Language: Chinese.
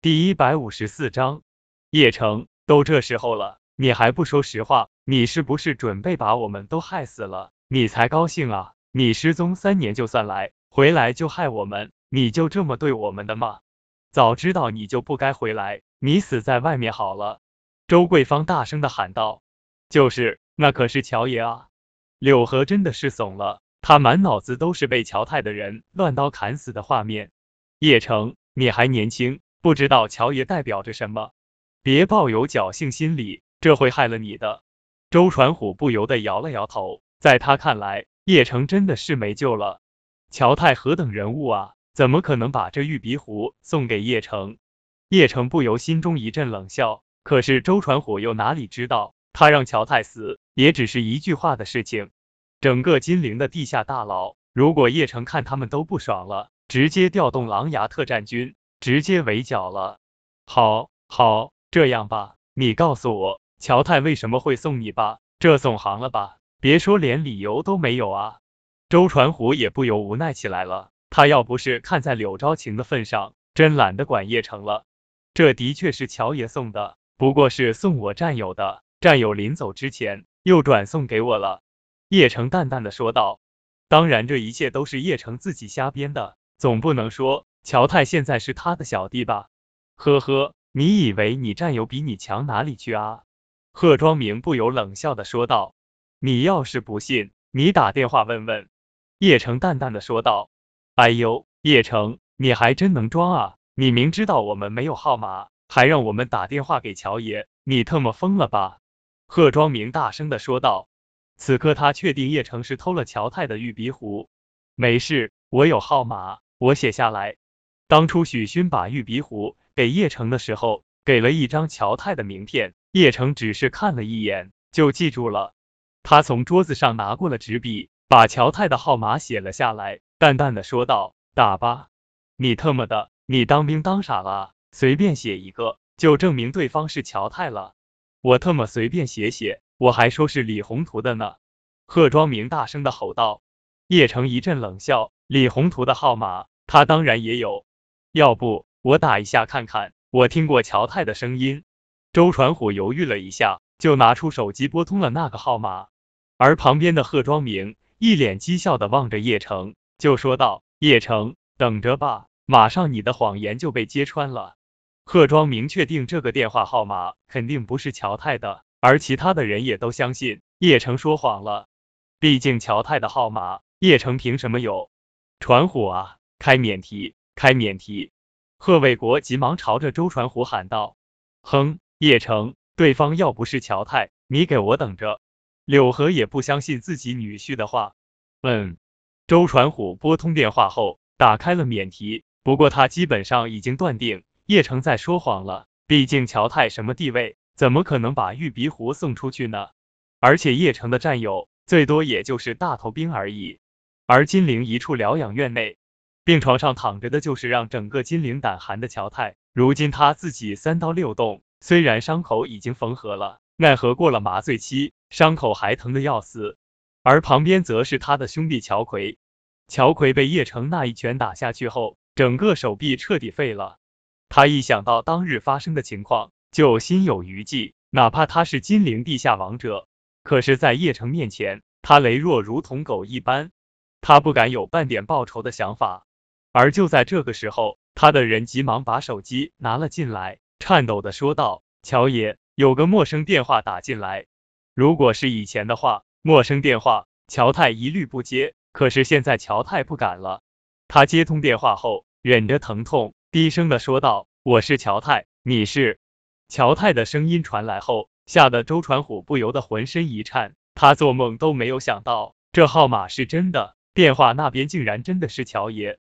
第一百五十四章，叶城，都这时候了，你还不说实话，你是不是准备把我们都害死了？你才高兴啊！你失踪三年就算来，回来就害我们，你就这么对我们的吗？早知道你就不该回来，你死在外面好了。周桂芳大声的喊道：“就是，那可是乔爷啊！”柳河真的是怂了，他满脑子都是被乔太的人乱刀砍死的画面。叶城，你还年轻。不知道乔爷代表着什么，别抱有侥幸心理，这会害了你的。周传虎不由得摇了摇头，在他看来，叶城真的是没救了。乔太何等人物啊，怎么可能把这玉鼻壶送给叶城？叶城不由心中一阵冷笑。可是周传虎又哪里知道，他让乔太死，也只是一句话的事情。整个金陵的地下大牢，如果叶城看他们都不爽了，直接调动狼牙特战军。直接围剿了。好，好，这样吧，你告诉我，乔太为什么会送你吧？这总行了吧？别说连理由都没有啊！周传虎也不由无奈起来了。他要不是看在柳昭晴的份上，真懒得管叶城了。这的确是乔爷送的，不过是送我战友的，战友临走之前又转送给我了。叶城淡淡的说道。当然，这一切都是叶城自己瞎编的，总不能说。乔泰现在是他的小弟吧？呵呵，你以为你战友比你强哪里去啊？贺庄明不由冷笑的说道。你要是不信，你打电话问问。叶城淡淡的说道。哎呦，叶城，你还真能装啊！你明知道我们没有号码，还让我们打电话给乔爷，你特么疯了吧？贺庄明大声的说道。此刻他确定叶城是偷了乔太的玉鼻壶。没事，我有号码，我写下来。当初许勋把玉鼻壶给叶城的时候，给了一张乔太的名片，叶城只是看了一眼就记住了。他从桌子上拿过了纸笔，把乔太的号码写了下来，淡淡的说道：“打吧，你特么的，你当兵当傻了？随便写一个就证明对方是乔太了？我特么随便写写，我还说是李宏图的呢！”贺庄明大声的吼道。叶城一阵冷笑：“李宏图的号码，他当然也有。”要不我打一下看看，我听过乔太的声音。周传虎犹豫了一下，就拿出手机拨通了那个号码。而旁边的贺庄明一脸讥笑的望着叶城，就说道：“叶城，等着吧，马上你的谎言就被揭穿了。”贺庄明确定这个电话号码肯定不是乔太的，而其他的人也都相信叶城说谎了。毕竟乔太的号码，叶城凭什么有？传虎啊，开免提。开免提，贺卫国急忙朝着周传虎喊道：“哼，叶城，对方要不是乔太，你给我等着。”柳河也不相信自己女婿的话。嗯，周传虎拨通电话后，打开了免提。不过他基本上已经断定叶城在说谎了，毕竟乔太什么地位，怎么可能把玉鼻壶送出去呢？而且叶城的战友最多也就是大头兵而已，而金陵一处疗养院内。病床上躺着的就是让整个金陵胆寒的乔太。如今他自己三刀六洞，虽然伤口已经缝合了，奈何过了麻醉期，伤口还疼得要死。而旁边则是他的兄弟乔奎。乔奎被叶城那一拳打下去后，整个手臂彻底废了。他一想到当日发生的情况，就心有余悸。哪怕他是金陵地下王者，可是，在叶城面前，他羸弱如同狗一般，他不敢有半点报仇的想法。而就在这个时候，他的人急忙把手机拿了进来，颤抖的说道：“乔爷，有个陌生电话打进来。如果是以前的话，陌生电话乔太一律不接。可是现在乔太不敢了。他接通电话后，忍着疼痛，低声的说道：‘我是乔太，你是？’乔太的声音传来后，吓得周传虎不由得浑身一颤。他做梦都没有想到，这号码是真的，电话那边竟然真的是乔爷。”